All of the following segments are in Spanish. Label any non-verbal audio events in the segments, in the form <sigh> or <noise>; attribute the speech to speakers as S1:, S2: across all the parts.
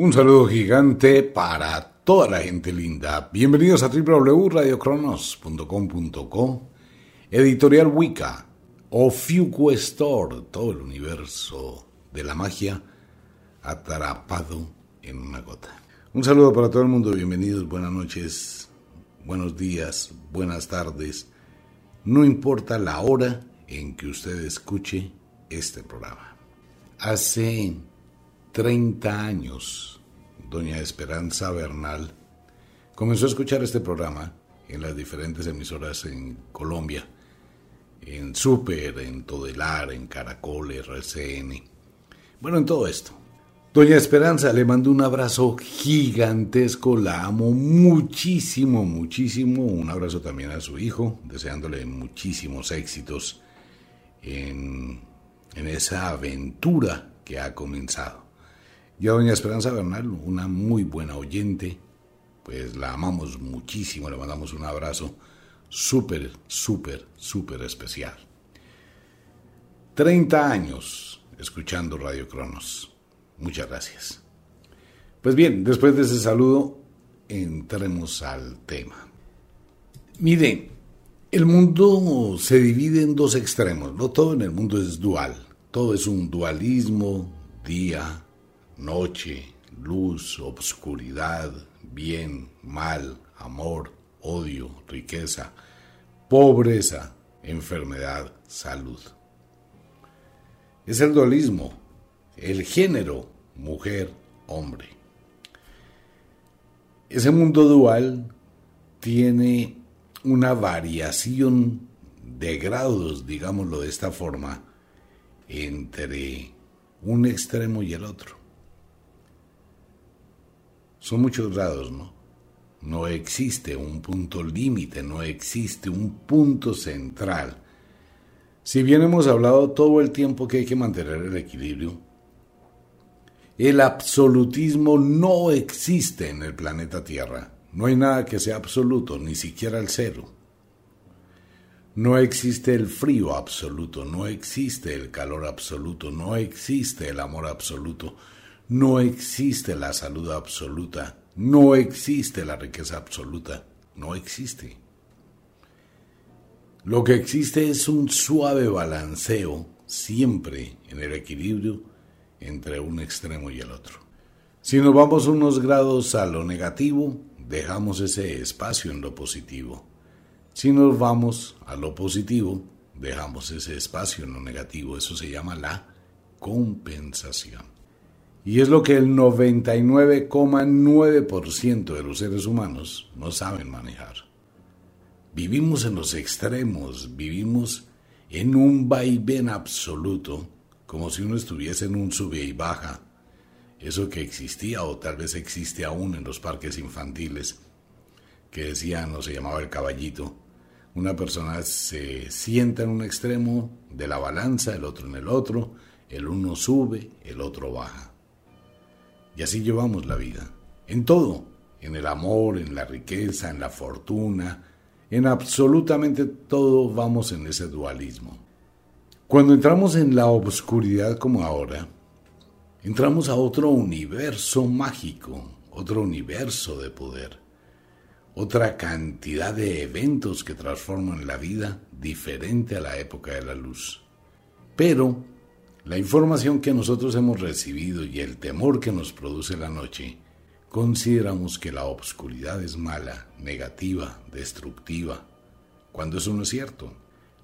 S1: Un saludo gigante para toda la gente linda. Bienvenidos a www.radiocronos.com.co, Editorial Wicca, Ofiuco Store, todo el universo de la magia atrapado en una gota. Un saludo para todo el mundo, bienvenidos, buenas noches, buenos días, buenas tardes. No importa la hora en que usted escuche este programa. Hace 30 años, doña Esperanza Bernal comenzó a escuchar este programa en las diferentes emisoras en Colombia, en Super, en Todelar, en Caracol, RCN, bueno, en todo esto. Doña Esperanza, le mando un abrazo gigantesco, la amo muchísimo, muchísimo. Un abrazo también a su hijo, deseándole muchísimos éxitos en, en esa aventura que ha comenzado. Y a doña Esperanza Bernal, una muy buena oyente, pues la amamos muchísimo, le mandamos un abrazo súper, súper, súper especial. 30 años escuchando Radio Cronos. Muchas gracias. Pues bien, después de ese saludo, entremos al tema. Mire, el mundo se divide en dos extremos, no todo en el mundo es dual, todo es un dualismo, día, noche, luz, obscuridad, bien, mal, amor, odio, riqueza, pobreza, enfermedad, salud. Es el dualismo, el género, mujer, hombre. Ese mundo dual tiene una variación de grados, digámoslo de esta forma, entre un extremo y el otro. Son muchos grados, ¿no? No existe un punto límite, no existe un punto central. Si bien hemos hablado todo el tiempo que hay que mantener el equilibrio, el absolutismo no existe en el planeta Tierra. No hay nada que sea absoluto, ni siquiera el cero. No existe el frío absoluto, no existe el calor absoluto, no existe el amor absoluto, no existe la salud absoluta, no existe la riqueza absoluta, no existe. Lo que existe es un suave balanceo, siempre en el equilibrio entre un extremo y el otro. Si nos vamos unos grados a lo negativo, dejamos ese espacio en lo positivo. Si nos vamos a lo positivo, dejamos ese espacio en lo negativo. Eso se llama la compensación. Y es lo que el 99,9% de los seres humanos no saben manejar. Vivimos en los extremos, vivimos en un vaivén absoluto, como si uno estuviese en un sube y baja. Eso que existía o tal vez existe aún en los parques infantiles, que decían o se llamaba el caballito. Una persona se sienta en un extremo de la balanza, el otro en el otro, el uno sube, el otro baja. Y así llevamos la vida, en todo, en el amor, en la riqueza, en la fortuna, en absolutamente todo vamos en ese dualismo. Cuando entramos en la obscuridad como ahora, entramos a otro universo mágico, otro universo de poder, otra cantidad de eventos que transforman la vida diferente a la época de la luz. Pero la información que nosotros hemos recibido y el temor que nos produce la noche, consideramos que la obscuridad es mala, negativa, destructiva, cuando eso no es cierto.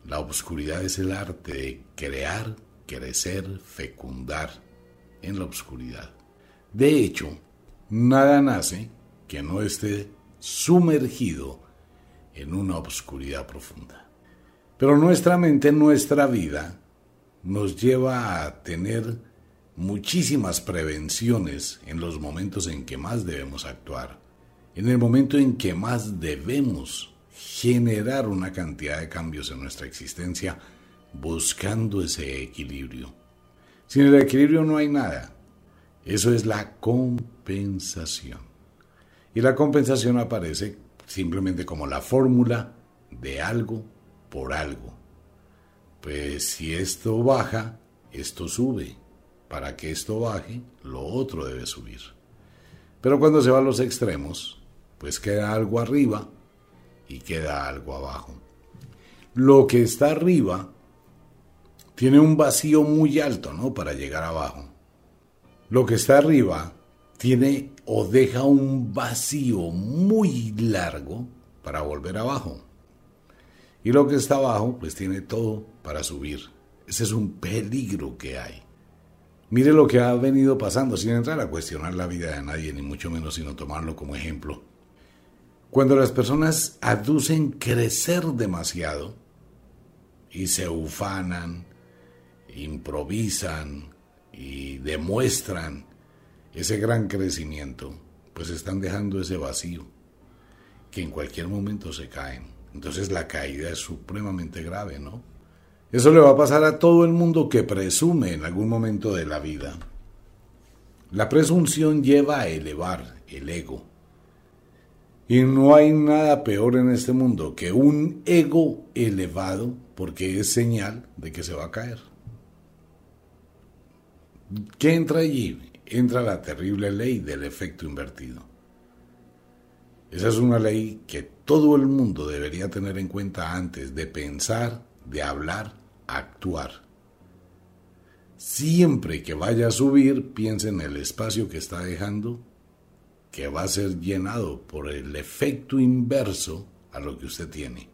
S1: La obscuridad es el arte de crear, crecer, fecundar en la obscuridad. De hecho, nada nace que no esté sumergido en una obscuridad profunda. Pero nuestra mente, nuestra vida, nos lleva a tener muchísimas prevenciones en los momentos en que más debemos actuar, en el momento en que más debemos generar una cantidad de cambios en nuestra existencia buscando ese equilibrio. Sin el equilibrio no hay nada. Eso es la compensación. Y la compensación aparece simplemente como la fórmula de algo por algo. Pues si esto baja, esto sube. Para que esto baje, lo otro debe subir. Pero cuando se va a los extremos, pues queda algo arriba y queda algo abajo. Lo que está arriba tiene un vacío muy alto, ¿no? Para llegar abajo. Lo que está arriba tiene o deja un vacío muy largo para volver abajo. Y lo que está abajo, pues tiene todo para subir. Ese es un peligro que hay. Mire lo que ha venido pasando, sin entrar a cuestionar la vida de nadie, ni mucho menos sino tomarlo como ejemplo. Cuando las personas aducen crecer demasiado y se ufanan, improvisan y demuestran ese gran crecimiento, pues están dejando ese vacío que en cualquier momento se caen. Entonces la caída es supremamente grave, ¿no? Eso le va a pasar a todo el mundo que presume en algún momento de la vida. La presunción lleva a elevar el ego. Y no hay nada peor en este mundo que un ego elevado porque es señal de que se va a caer. ¿Qué entra allí? Entra la terrible ley del efecto invertido. Esa es una ley que todo el mundo debería tener en cuenta antes de pensar, de hablar, actuar. Siempre que vaya a subir, piense en el espacio que está dejando, que va a ser llenado por el efecto inverso a lo que usted tiene.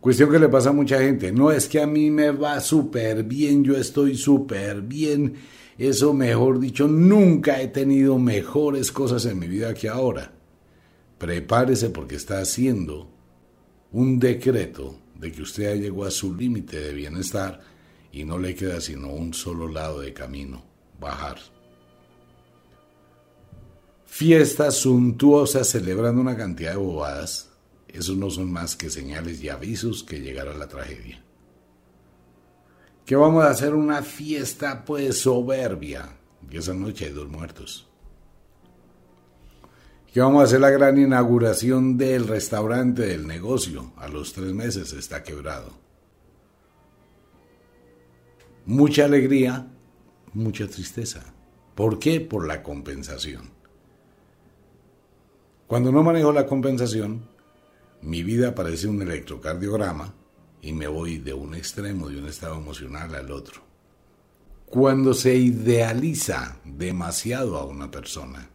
S1: Cuestión que le pasa a mucha gente, no es que a mí me va súper bien, yo estoy súper bien eso, mejor dicho, nunca he tenido mejores cosas en mi vida que ahora. Prepárese porque está haciendo un decreto de que usted ya llegó a su límite de bienestar y no le queda sino un solo lado de camino, bajar. Fiestas suntuosas celebrando una cantidad de bobadas, esos no son más que señales y avisos que llegará la tragedia que vamos a hacer una fiesta pues soberbia, y esa noche hay dos muertos. Que vamos a hacer la gran inauguración del restaurante del negocio, a los tres meses está quebrado. Mucha alegría, mucha tristeza. ¿Por qué? Por la compensación. Cuando no manejo la compensación, mi vida parece un electrocardiograma y me voy de un extremo, de un estado emocional al otro. Cuando se idealiza demasiado a una persona,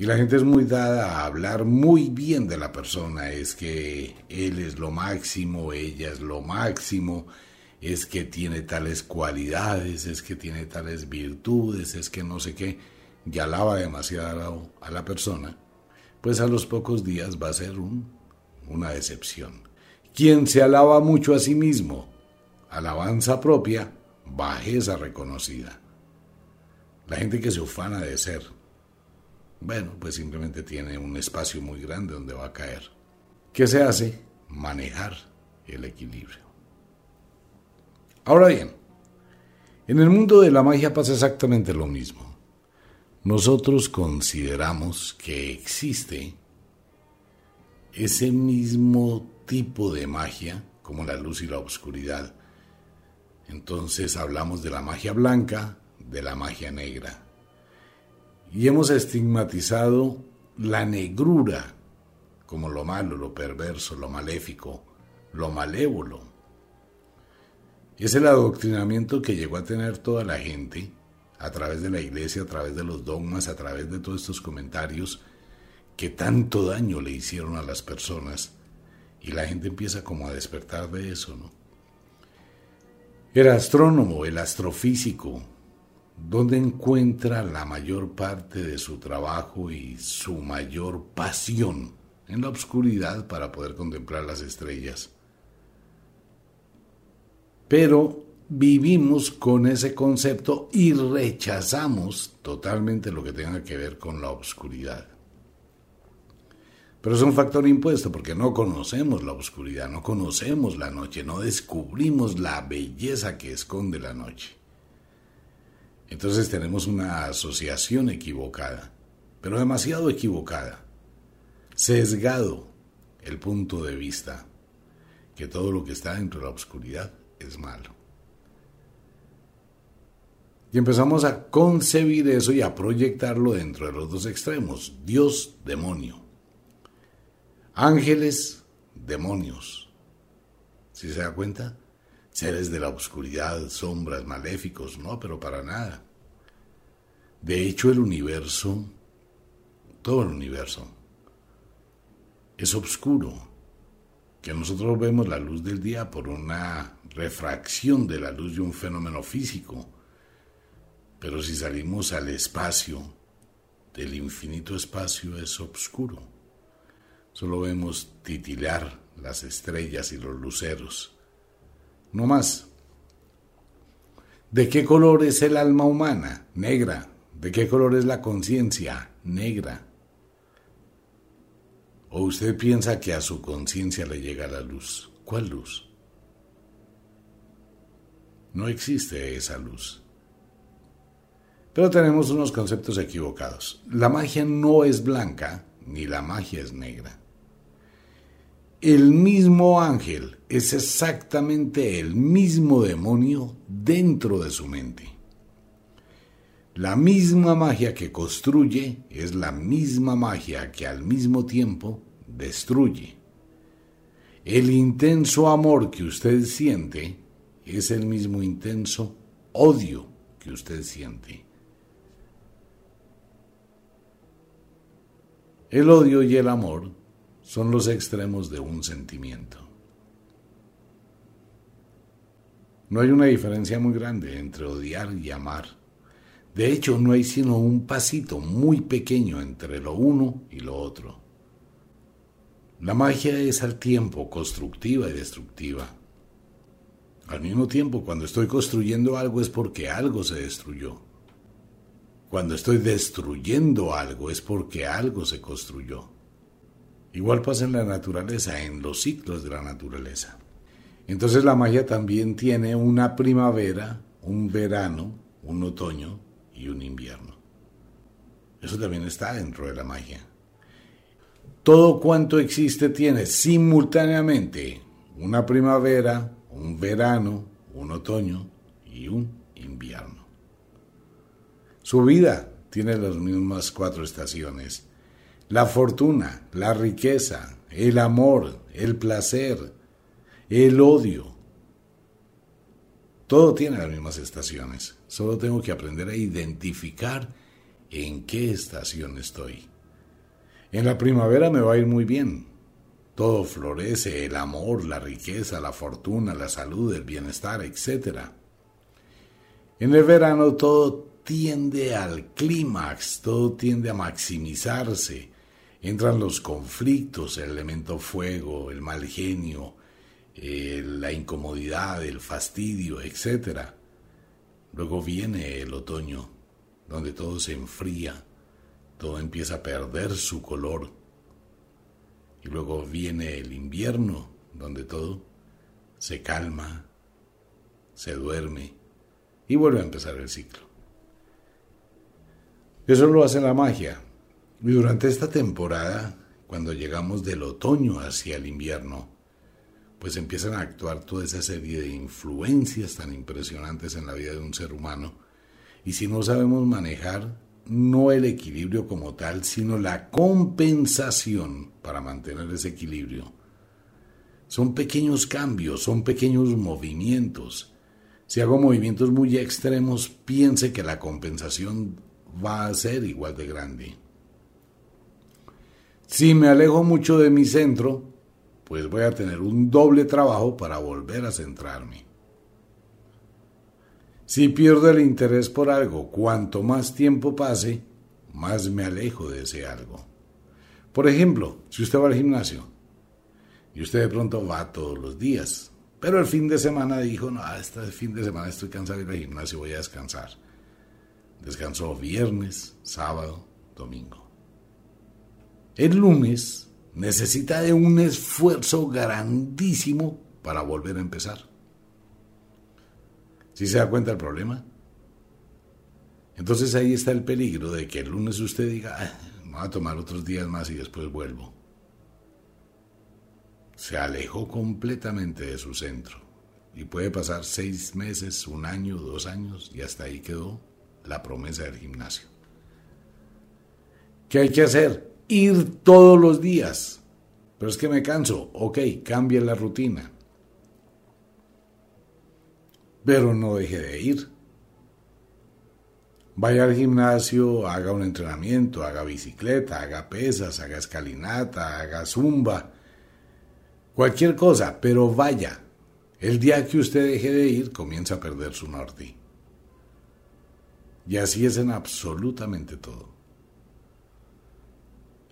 S1: y la gente es muy dada a hablar muy bien de la persona, es que él es lo máximo, ella es lo máximo, es que tiene tales cualidades, es que tiene tales virtudes, es que no sé qué, y alaba demasiado a la persona, pues a los pocos días va a ser un, una decepción. Quien se alaba mucho a sí mismo, alabanza propia, bajeza reconocida. La gente que se ufana de ser, bueno, pues simplemente tiene un espacio muy grande donde va a caer. ¿Qué se hace? Manejar el equilibrio. Ahora bien, en el mundo de la magia pasa exactamente lo mismo. Nosotros consideramos que existe ese mismo tipo de magia, como la luz y la oscuridad. Entonces hablamos de la magia blanca, de la magia negra. Y hemos estigmatizado la negrura como lo malo, lo perverso, lo maléfico, lo malévolo. Es el adoctrinamiento que llegó a tener toda la gente a través de la iglesia, a través de los dogmas, a través de todos estos comentarios que tanto daño le hicieron a las personas y la gente empieza como a despertar de eso, ¿no? El astrónomo, el astrofísico, ¿dónde encuentra la mayor parte de su trabajo y su mayor pasión? En la oscuridad para poder contemplar las estrellas. Pero vivimos con ese concepto y rechazamos totalmente lo que tenga que ver con la oscuridad. Pero es un factor impuesto porque no conocemos la oscuridad, no conocemos la noche, no descubrimos la belleza que esconde la noche. Entonces tenemos una asociación equivocada, pero demasiado equivocada, sesgado el punto de vista que todo lo que está dentro de la oscuridad es malo. Y empezamos a concebir eso y a proyectarlo dentro de los dos extremos. Dios, demonio. Ángeles, demonios. ¿Sí se da cuenta? Seres de la oscuridad, sombras, maléficos. No, pero para nada. De hecho, el universo, todo el universo, es oscuro. Que nosotros vemos la luz del día por una refracción de la luz de un fenómeno físico pero si salimos al espacio, del infinito espacio es oscuro. Solo vemos titilar las estrellas y los luceros. No más. ¿De qué color es el alma humana? Negra. ¿De qué color es la conciencia? Negra. ¿O usted piensa que a su conciencia le llega la luz? ¿Cuál luz? No existe esa luz. Pero tenemos unos conceptos equivocados. La magia no es blanca, ni la magia es negra. El mismo ángel es exactamente el mismo demonio dentro de su mente. La misma magia que construye es la misma magia que al mismo tiempo destruye. El intenso amor que usted siente es el mismo intenso odio que usted siente. El odio y el amor son los extremos de un sentimiento. No hay una diferencia muy grande entre odiar y amar. De hecho, no hay sino un pasito muy pequeño entre lo uno y lo otro. La magia es al tiempo constructiva y destructiva. Al mismo tiempo, cuando estoy construyendo algo es porque algo se destruyó. Cuando estoy destruyendo algo es porque algo se construyó. Igual pasa en la naturaleza, en los ciclos de la naturaleza. Entonces la magia también tiene una primavera, un verano, un otoño y un invierno. Eso también está dentro de la magia. Todo cuanto existe tiene simultáneamente una primavera, un verano, un otoño y un invierno. Su vida tiene las mismas cuatro estaciones. La fortuna, la riqueza, el amor, el placer, el odio. Todo tiene las mismas estaciones. Solo tengo que aprender a identificar en qué estación estoy. En la primavera me va a ir muy bien. Todo florece, el amor, la riqueza, la fortuna, la salud, el bienestar, etc. En el verano todo tiende al clímax, todo tiende a maximizarse. Entran los conflictos, el elemento fuego, el mal genio, eh, la incomodidad, el fastidio, etc. Luego viene el otoño, donde todo se enfría, todo empieza a perder su color. Y luego viene el invierno, donde todo se calma, se duerme y vuelve a empezar el ciclo. Eso lo hace la magia. Y durante esta temporada, cuando llegamos del otoño hacia el invierno, pues empiezan a actuar toda esa serie de influencias tan impresionantes en la vida de un ser humano. Y si no sabemos manejar no el equilibrio como tal, sino la compensación para mantener ese equilibrio, son pequeños cambios, son pequeños movimientos. Si hago movimientos muy extremos, piense que la compensación va a ser igual de grande. Si me alejo mucho de mi centro, pues voy a tener un doble trabajo para volver a centrarme. Si pierdo el interés por algo, cuanto más tiempo pase, más me alejo de ese algo. Por ejemplo, si usted va al gimnasio y usted de pronto va todos los días, pero el fin de semana dijo, no, este fin de semana estoy cansado de ir al gimnasio, voy a descansar. Descansó viernes, sábado, domingo. El lunes necesita de un esfuerzo grandísimo para volver a empezar. ¿Sí se da cuenta el problema? Entonces ahí está el peligro de que el lunes usted diga, ah, voy a tomar otros días más y después vuelvo. Se alejó completamente de su centro. y puede pasar seis meses, un año, dos años y hasta ahí quedó la promesa del gimnasio. ¿Qué hay que hacer? Ir todos los días. Pero es que me canso. Ok, cambie la rutina. Pero no deje de ir. Vaya al gimnasio, haga un entrenamiento, haga bicicleta, haga pesas, haga escalinata, haga zumba, cualquier cosa, pero vaya. El día que usted deje de ir, comienza a perder su norte. Y así es en absolutamente todo.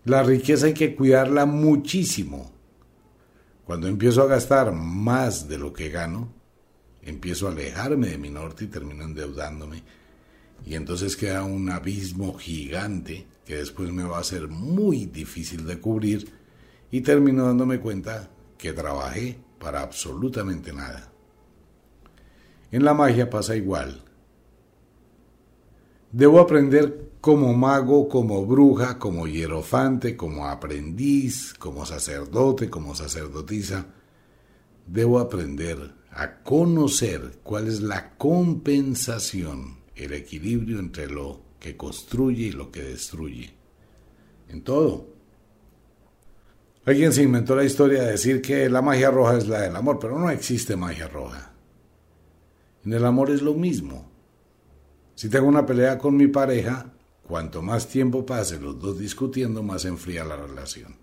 S1: La riqueza hay que cuidarla muchísimo. Cuando empiezo a gastar más de lo que gano, empiezo a alejarme de mi norte y termino endeudándome. Y entonces queda un abismo gigante que después me va a ser muy difícil de cubrir y termino dándome cuenta que trabajé para absolutamente nada. En la magia pasa igual. Debo aprender como mago, como bruja, como hierofante, como aprendiz, como sacerdote, como sacerdotisa. Debo aprender a conocer cuál es la compensación, el equilibrio entre lo que construye y lo que destruye. En todo. Alguien se inventó la historia de decir que la magia roja es la del amor, pero no existe magia roja. En el amor es lo mismo. Si tengo una pelea con mi pareja, cuanto más tiempo pase los dos discutiendo, más enfría la relación.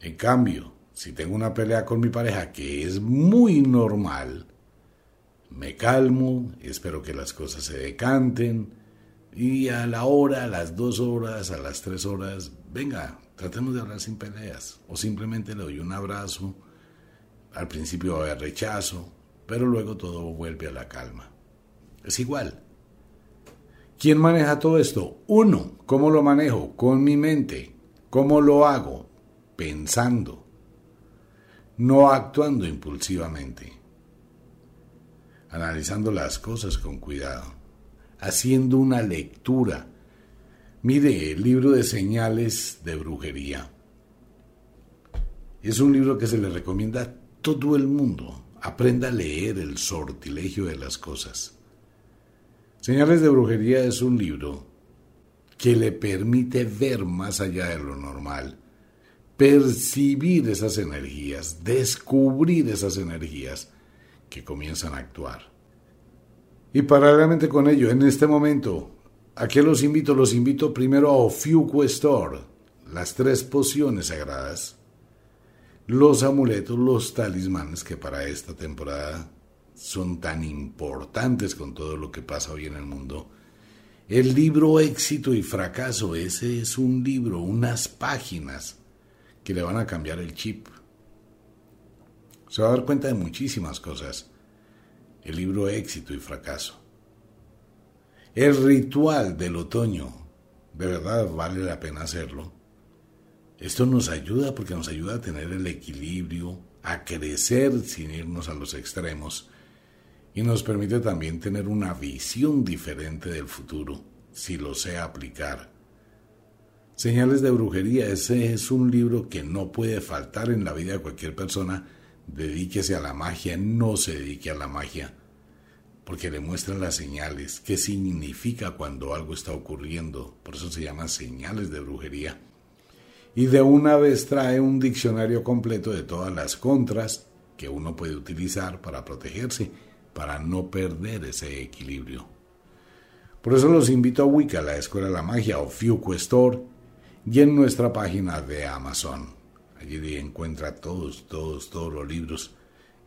S1: En cambio, si tengo una pelea con mi pareja, que es muy normal, me calmo, espero que las cosas se decanten, y a la hora, a las dos horas, a las tres horas, venga, Tratemos de hablar sin peleas o simplemente le doy un abrazo. Al principio va a haber rechazo, pero luego todo vuelve a la calma. Es igual. ¿Quién maneja todo esto? Uno. ¿Cómo lo manejo? Con mi mente. ¿Cómo lo hago? Pensando. No actuando impulsivamente. Analizando las cosas con cuidado. Haciendo una lectura Mire, el libro de señales de brujería. Es un libro que se le recomienda a todo el mundo. Aprenda a leer el sortilegio de las cosas. Señales de brujería es un libro que le permite ver más allá de lo normal, percibir esas energías, descubrir esas energías que comienzan a actuar. Y paralelamente con ello, en este momento, ¿A qué los invito? Los invito primero a Ofiuco Store, las tres pociones sagradas, los amuletos, los talismanes que para esta temporada son tan importantes con todo lo que pasa hoy en el mundo. El libro Éxito y Fracaso, ese es un libro, unas páginas que le van a cambiar el chip. Se va a dar cuenta de muchísimas cosas. El libro Éxito y Fracaso. El ritual del otoño, de verdad vale la pena hacerlo. Esto nos ayuda porque nos ayuda a tener el equilibrio, a crecer sin irnos a los extremos y nos permite también tener una visión diferente del futuro, si lo sé aplicar. Señales de brujería, ese es un libro que no puede faltar en la vida de cualquier persona. Dedíquese a la magia, no se dedique a la magia porque le muestran las señales, qué significa cuando algo está ocurriendo, por eso se llaman señales de brujería. Y de una vez trae un diccionario completo de todas las contras que uno puede utilizar para protegerse, para no perder ese equilibrio. Por eso los invito a Wicca, la Escuela de la Magia o Fuku Store, y en nuestra página de Amazon. Allí encuentra todos, todos, todos los libros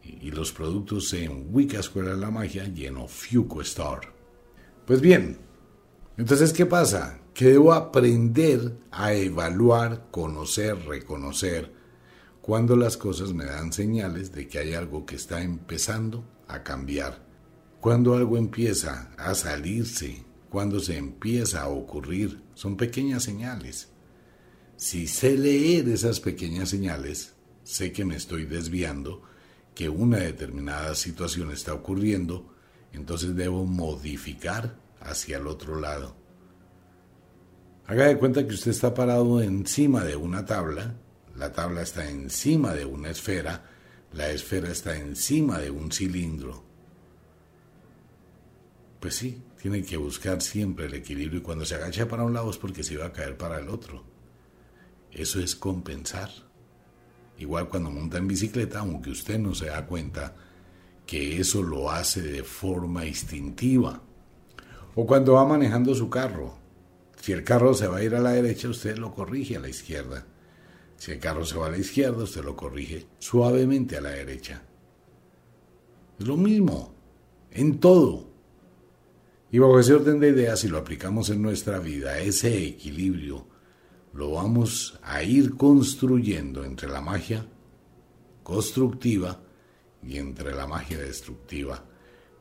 S1: y los productos en Wicca Escuela de la Magia y en Ofiuco Store. Pues bien, entonces, ¿qué pasa? Que debo aprender a evaluar, conocer, reconocer cuando las cosas me dan señales de que hay algo que está empezando a cambiar. Cuando algo empieza a salirse, cuando se empieza a ocurrir, son pequeñas señales. Si sé leer esas pequeñas señales, sé que me estoy desviando que una determinada situación está ocurriendo, entonces debo modificar hacia el otro lado. Haga de cuenta que usted está parado encima de una tabla, la tabla está encima de una esfera, la esfera está encima de un cilindro. Pues sí, tiene que buscar siempre el equilibrio y cuando se agacha para un lado es porque se va a caer para el otro. Eso es compensar. Igual cuando monta en bicicleta, aunque usted no se da cuenta que eso lo hace de forma instintiva. O cuando va manejando su carro. Si el carro se va a ir a la derecha, usted lo corrige a la izquierda. Si el carro se va a la izquierda, usted lo corrige suavemente a la derecha. Es lo mismo, en todo. Y bajo ese orden de ideas, si lo aplicamos en nuestra vida, ese equilibrio lo vamos a ir construyendo entre la magia constructiva y entre la magia destructiva.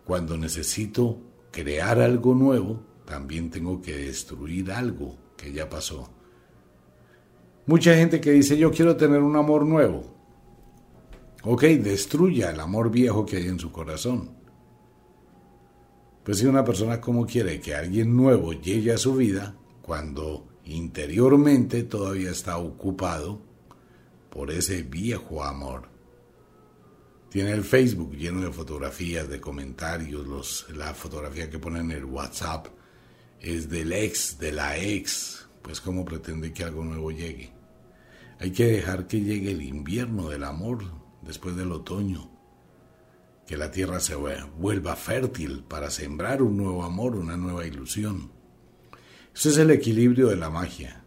S1: Cuando necesito crear algo nuevo, también tengo que destruir algo que ya pasó. Mucha gente que dice yo quiero tener un amor nuevo. Ok, destruya el amor viejo que hay en su corazón. Pues si una persona como quiere que alguien nuevo llegue a su vida, cuando interiormente todavía está ocupado por ese viejo amor. Tiene el Facebook lleno de fotografías, de comentarios, los, la fotografía que pone en el WhatsApp es del ex, de la ex, pues cómo pretende que algo nuevo llegue. Hay que dejar que llegue el invierno del amor después del otoño que la tierra se vuelva fértil para sembrar un nuevo amor, una nueva ilusión. Eso es el equilibrio de la magia.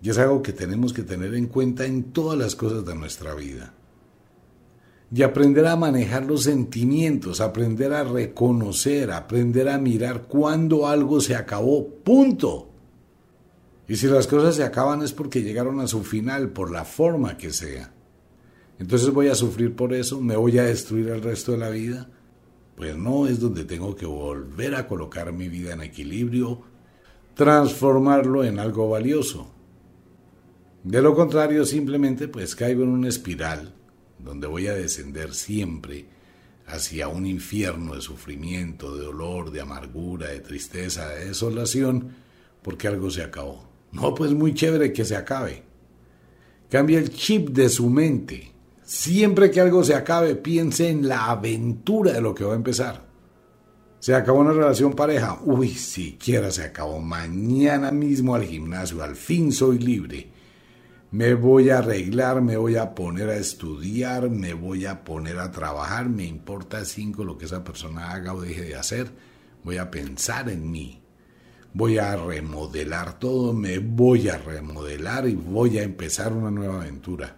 S1: Y es algo que tenemos que tener en cuenta en todas las cosas de nuestra vida. Y aprender a manejar los sentimientos, aprender a reconocer, aprender a mirar cuando algo se acabó. Punto. Y si las cosas se acaban es porque llegaron a su final, por la forma que sea. Entonces voy a sufrir por eso, me voy a destruir el resto de la vida. Pues no es donde tengo que volver a colocar mi vida en equilibrio, transformarlo en algo valioso. De lo contrario, simplemente pues caigo en una espiral donde voy a descender siempre hacia un infierno de sufrimiento, de dolor, de amargura, de tristeza, de desolación, porque algo se acabó. No, pues muy chévere que se acabe. Cambia el chip de su mente Siempre que algo se acabe, piense en la aventura de lo que va a empezar. Se acabó una relación pareja. Uy, siquiera se acabó. Mañana mismo al gimnasio. Al fin soy libre. Me voy a arreglar, me voy a poner a estudiar, me voy a poner a trabajar. Me importa cinco lo que esa persona haga o deje de hacer. Voy a pensar en mí. Voy a remodelar todo, me voy a remodelar y voy a empezar una nueva aventura.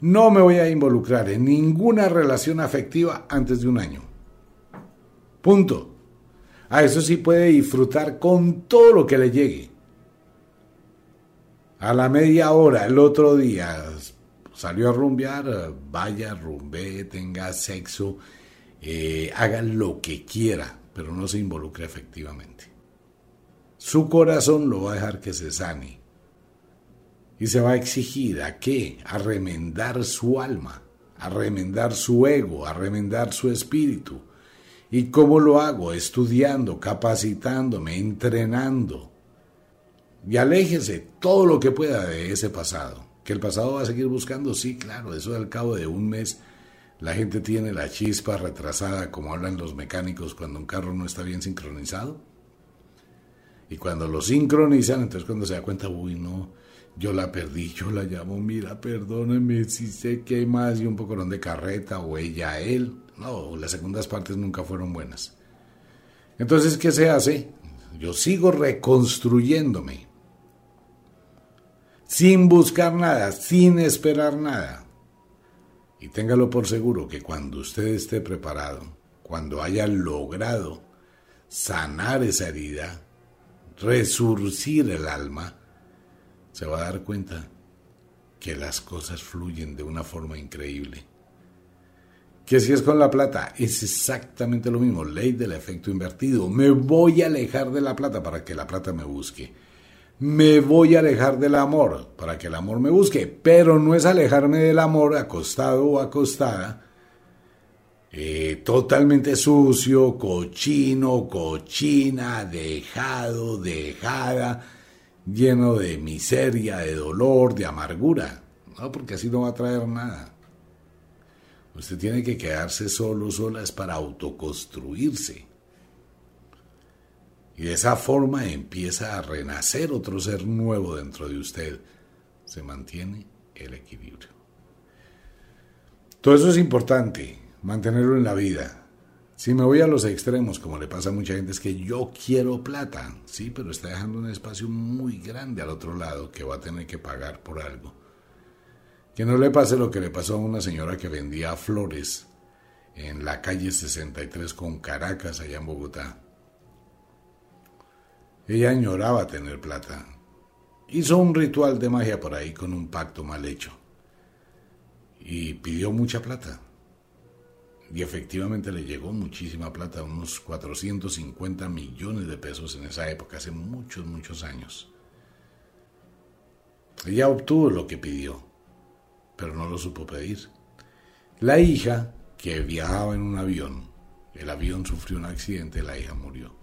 S1: No me voy a involucrar en ninguna relación afectiva antes de un año. Punto. A eso sí puede disfrutar con todo lo que le llegue. A la media hora, el otro día, salió a rumbear, vaya, rumbe, tenga sexo, eh, haga lo que quiera, pero no se involucre efectivamente. Su corazón lo va a dejar que se sane y se va a exigir a qué? A remendar su alma, a remendar su ego, a remendar su espíritu. ¿Y cómo lo hago? Estudiando, capacitándome, entrenando. Y aléjese todo lo que pueda de ese pasado. ¿Que el pasado va a seguir buscando? Sí, claro, eso al cabo de un mes la gente tiene la chispa retrasada, como hablan los mecánicos cuando un carro no está bien sincronizado. Y cuando lo sincronizan, entonces cuando se da cuenta, uy, no, yo la perdí, yo la llamo, mira, perdóneme si sé que hay más y un poco de carreta o ella, él. No, las segundas partes nunca fueron buenas. Entonces, ¿qué se hace? Yo sigo reconstruyéndome. Sin buscar nada, sin esperar nada. Y téngalo por seguro que cuando usted esté preparado, cuando haya logrado sanar esa herida, resurcir el alma, se va a dar cuenta que las cosas fluyen de una forma increíble. Que si es con la plata, es exactamente lo mismo, ley del efecto invertido. Me voy a alejar de la plata para que la plata me busque. Me voy a alejar del amor para que el amor me busque, pero no es alejarme del amor acostado o acostada, eh, totalmente sucio, cochino, cochina, dejado, dejada lleno de miseria, de dolor, de amargura. No, porque así no va a traer nada. Usted tiene que quedarse solo, sola, es para autoconstruirse. Y de esa forma empieza a renacer otro ser nuevo dentro de usted. Se mantiene el equilibrio. Todo eso es importante, mantenerlo en la vida. Si me voy a los extremos, como le pasa a mucha gente, es que yo quiero plata, sí, pero está dejando un espacio muy grande al otro lado que va a tener que pagar por algo. Que no le pase lo que le pasó a una señora que vendía flores en la calle 63 con Caracas, allá en Bogotá. Ella añoraba tener plata. Hizo un ritual de magia por ahí con un pacto mal hecho. Y pidió mucha plata. Y efectivamente le llegó muchísima plata, unos 450 millones de pesos en esa época, hace muchos, muchos años. Ella obtuvo lo que pidió pero no lo supo pedir. La hija, que viajaba en un avión, el avión sufrió un accidente, la hija murió.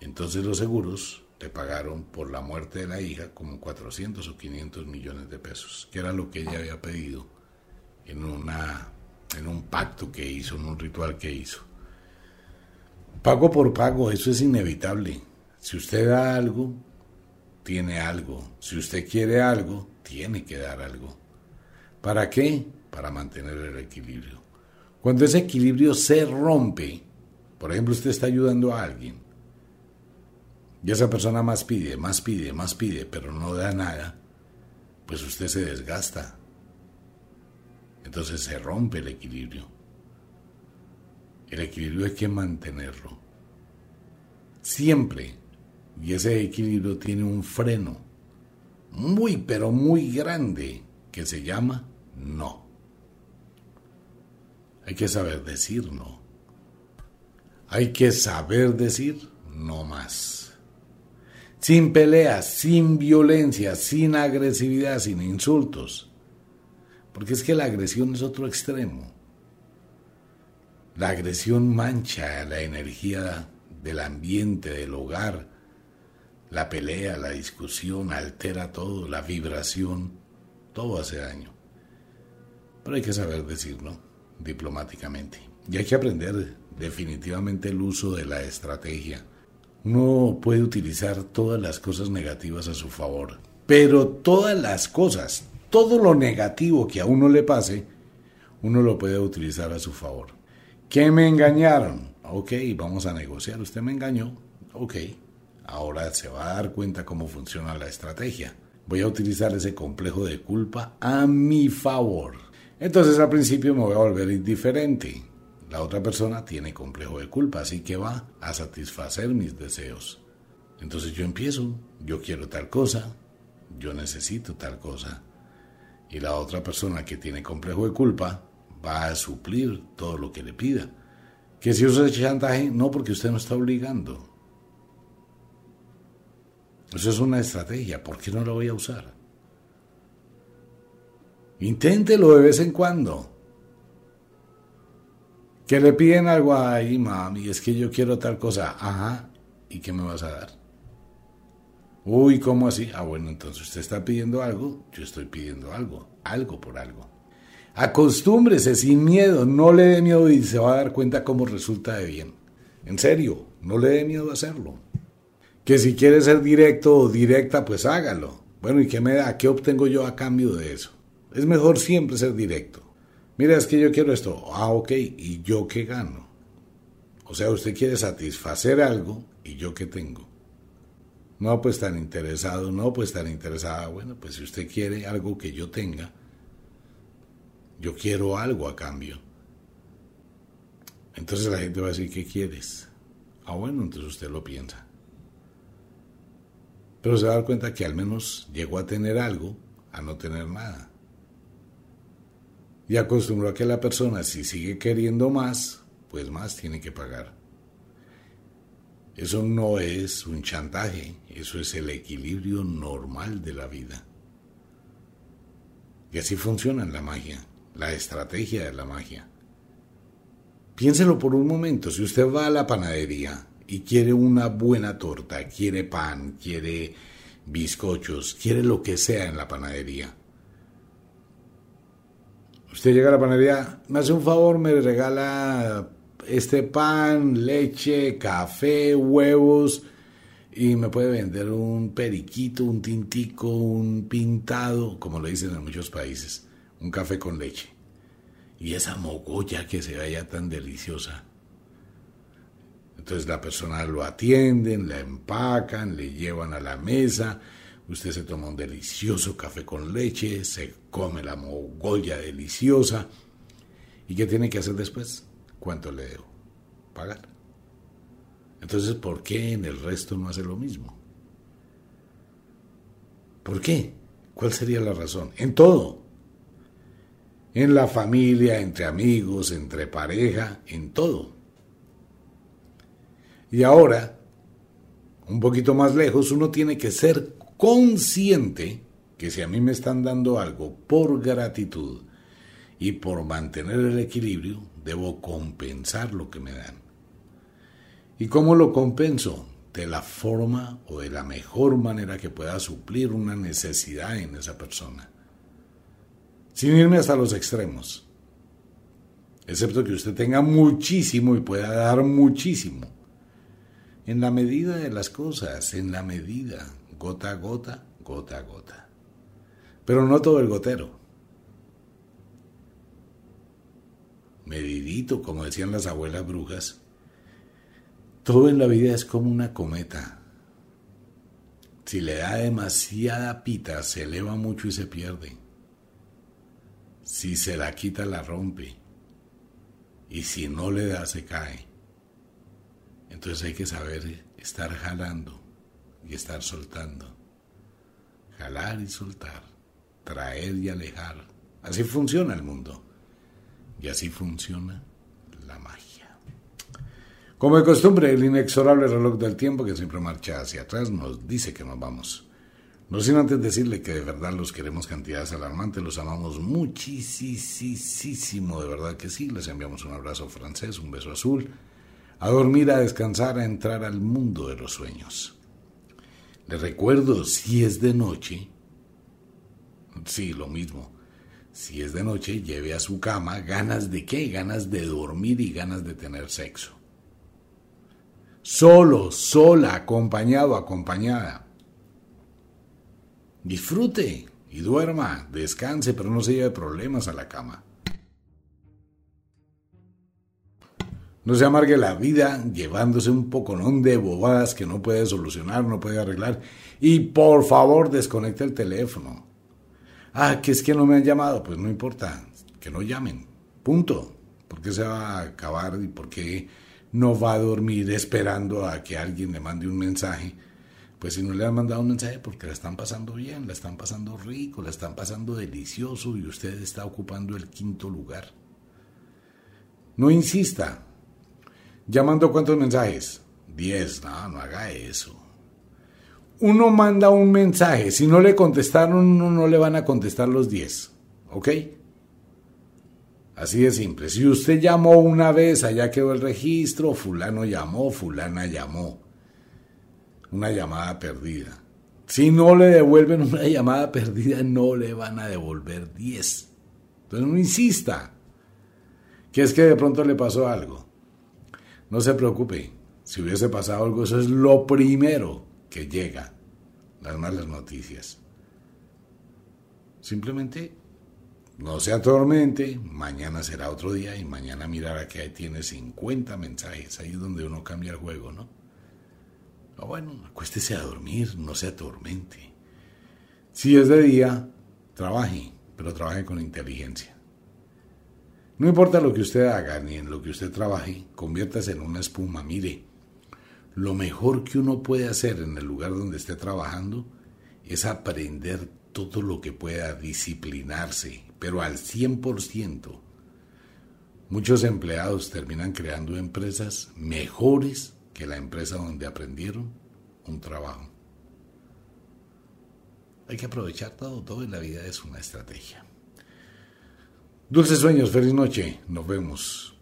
S1: Entonces los seguros le pagaron por la muerte de la hija como 400 o 500 millones de pesos, que era lo que ella había pedido en, una, en un pacto que hizo, en un ritual que hizo. Pago por pago, eso es inevitable. Si usted da algo, tiene algo. Si usted quiere algo, tiene que dar algo. ¿Para qué? Para mantener el equilibrio. Cuando ese equilibrio se rompe, por ejemplo, usted está ayudando a alguien y esa persona más pide, más pide, más pide, pero no da nada, pues usted se desgasta. Entonces se rompe el equilibrio. El equilibrio hay que mantenerlo. Siempre. Y ese equilibrio tiene un freno muy, pero muy grande que se llama no. Hay que saber decir no. Hay que saber decir no más. Sin peleas, sin violencia, sin agresividad, sin insultos. Porque es que la agresión es otro extremo. La agresión mancha la energía del ambiente, del hogar, la pelea, la discusión altera todo, la vibración, todo hace daño. Pero hay que saber decirlo diplomáticamente. Y hay que aprender definitivamente el uso de la estrategia. Uno puede utilizar todas las cosas negativas a su favor, pero todas las cosas, todo lo negativo que a uno le pase, uno lo puede utilizar a su favor. ¿Qué me engañaron? Ok, vamos a negociar. Usted me engañó. Ok, Ahora se va a dar cuenta cómo funciona la estrategia. Voy a utilizar ese complejo de culpa a mi favor. Entonces al principio me voy a volver indiferente. La otra persona tiene complejo de culpa, así que va a satisfacer mis deseos. Entonces yo empiezo, yo quiero tal cosa, yo necesito tal cosa. Y la otra persona que tiene complejo de culpa va a suplir todo lo que le pida. Que si usa chantaje, no porque usted no está obligando. Eso es una estrategia, ¿por qué no la voy a usar? Inténtelo de vez en cuando. Que le piden algo ahí, mami, es que yo quiero tal cosa. Ajá, ¿y qué me vas a dar? Uy, ¿cómo así? Ah, bueno, entonces usted está pidiendo algo, yo estoy pidiendo algo, algo por algo. Acostúmbrese sin miedo, no le dé miedo y se va a dar cuenta cómo resulta de bien. En serio, no le dé miedo hacerlo que si quiere ser directo o directa, pues hágalo. Bueno, ¿y qué me da? ¿Qué obtengo yo a cambio de eso? Es mejor siempre ser directo. Mira, es que yo quiero esto. Ah, ok, ¿y yo qué gano? O sea, usted quiere satisfacer algo y yo qué tengo. No, pues tan interesado, no, pues tan interesada. Bueno, pues si usted quiere algo que yo tenga, yo quiero algo a cambio. Entonces la gente va a decir, ¿qué quieres? Ah, bueno, entonces usted lo piensa pero se va a dar cuenta que al menos llegó a tener algo a no tener nada. Y acostumbró a que la persona, si sigue queriendo más, pues más tiene que pagar. Eso no es un chantaje, eso es el equilibrio normal de la vida. Y así funciona la magia, la estrategia de la magia. Piénselo por un momento, si usted va a la panadería y quiere una buena torta, quiere pan, quiere bizcochos, quiere lo que sea en la panadería. Usted llega a la panadería, me hace un favor, me regala este pan, leche, café, huevos y me puede vender un periquito, un tintico, un pintado, como lo dicen en muchos países, un café con leche. Y esa mogolla que se vaya tan deliciosa. Entonces la persona lo atienden, la empacan, le llevan a la mesa, usted se toma un delicioso café con leche, se come la mogolla deliciosa. ¿Y qué tiene que hacer después? ¿Cuánto le debo? Pagar. Entonces, ¿por qué en el resto no hace lo mismo? ¿Por qué? ¿Cuál sería la razón? En todo. En la familia, entre amigos, entre pareja, en todo. Y ahora, un poquito más lejos, uno tiene que ser consciente que si a mí me están dando algo por gratitud y por mantener el equilibrio, debo compensar lo que me dan. ¿Y cómo lo compenso? De la forma o de la mejor manera que pueda suplir una necesidad en esa persona. Sin irme hasta los extremos. Excepto que usted tenga muchísimo y pueda dar muchísimo. En la medida de las cosas, en la medida, gota a gota, gota a gota. Pero no todo el gotero. Medidito, como decían las abuelas brujas, todo en la vida es como una cometa. Si le da demasiada pita, se eleva mucho y se pierde. Si se la quita, la rompe. Y si no le da, se cae. Entonces hay que saber estar jalando y estar soltando. Jalar y soltar. Traer y alejar. Así funciona el mundo. Y así funciona la magia. Como de costumbre, el inexorable reloj del tiempo que siempre marcha hacia atrás nos dice que nos vamos. No sin antes decirle que de verdad los queremos cantidades alarmantes, los amamos muchísimo, de verdad que sí. Les enviamos un abrazo francés, un beso azul. A dormir, a descansar, a entrar al mundo de los sueños. Les recuerdo, si es de noche, sí, lo mismo. Si es de noche, lleve a su cama ganas de qué? Ganas de dormir y ganas de tener sexo solo, sola, acompañado, acompañada. Disfrute y duerma, descanse, pero no se lleve problemas a la cama. No se amargue la vida llevándose un poconón de bobadas que no puede solucionar, no puede arreglar. Y por favor, desconecte el teléfono. Ah, que es que no me han llamado. Pues no importa, que no llamen. Punto. ¿Por qué se va a acabar y por qué no va a dormir esperando a que alguien le mande un mensaje. Pues si no le han mandado un mensaje porque la están pasando bien, la están pasando rico, la están pasando delicioso y usted está ocupando el quinto lugar. No insista. ¿Llamando cuántos mensajes? Diez. No, no haga eso. Uno manda un mensaje. Si no le contestaron, no, no le van a contestar los diez. ¿Ok? Así de simple. Si usted llamó una vez, allá quedó el registro, fulano llamó, fulana llamó. Una llamada perdida. Si no le devuelven una <laughs> llamada perdida, no le van a devolver 10. Entonces no insista. Que es que de pronto le pasó algo. No se preocupe. Si hubiese pasado algo, eso es lo primero que llega. Las malas noticias. Simplemente no se atormente, mañana será otro día y mañana mirará que ahí tiene 50 mensajes, ahí es donde uno cambia el juego, ¿no? O bueno, acuéstese a dormir, no se atormente. Si es de día, trabaje, pero trabaje con inteligencia. No importa lo que usted haga ni en lo que usted trabaje, conviértase en una espuma. Mire, lo mejor que uno puede hacer en el lugar donde esté trabajando es aprender todo lo que pueda disciplinarse, pero al 100%. Muchos empleados terminan creando empresas mejores que la empresa donde aprendieron un trabajo. Hay que aprovechar todo, todo en la vida es una estrategia. Dulces sueños, feliz noche, nos vemos.